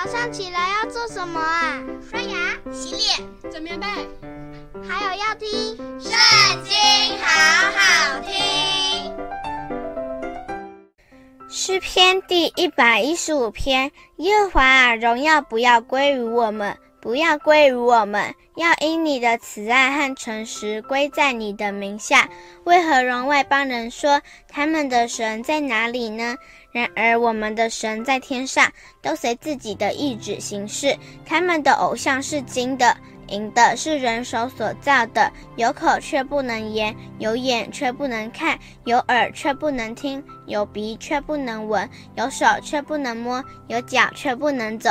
早上起来要做什么啊？刷牙、洗脸、整棉被，还有要听《圣经》，好好听。诗篇第一百一十五篇：耶和华啊，荣耀不要归于我们，不要归于我们，要因你的慈爱和诚实归在你的名下。为何容外邦人说他们的神在哪里呢？然而我们的神在天上，都随自己的意志行事。他们的偶像是金的、银的，是人手所造的，有口却不能言，有眼却不能看，有耳却不能听，有鼻却不能闻，有手却不能摸，有脚却不能走，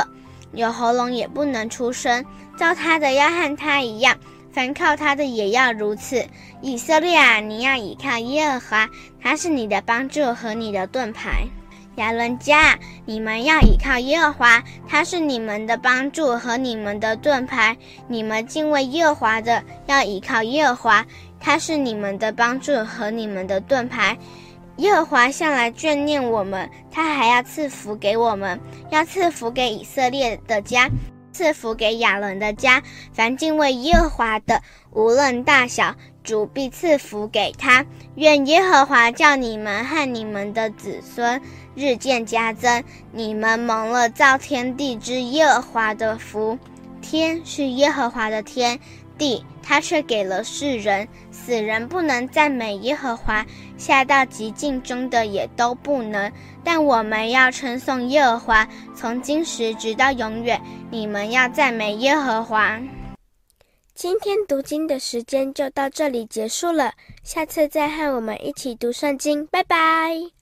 有喉咙也不能出声。照他的要和他一样，凡靠他的也要如此。以色列啊，你要倚靠耶和华，他是你的帮助和你的盾牌。亚伦家，你们要倚靠耶和华，他是你们的帮助和你们的盾牌。你们敬畏耶和华的，要倚靠耶和华，他是你们的帮助和你们的盾牌。耶和华向来眷念我们，他还要赐福给我们，要赐福给以色列的家，赐福给亚伦的家。凡敬畏耶和华的，无论大小，主必赐福给他。愿耶和华叫你们和你们的子孙。日渐加增，你们蒙了造天地之耶和华的福。天是耶和华的天，地他却给了世人。死人不能赞美耶和华，下到极境中的也都不能。但我们要称颂耶和华，从今时直到永远。你们要赞美耶和华。今天读经的时间就到这里结束了，下次再和我们一起读圣经，拜拜。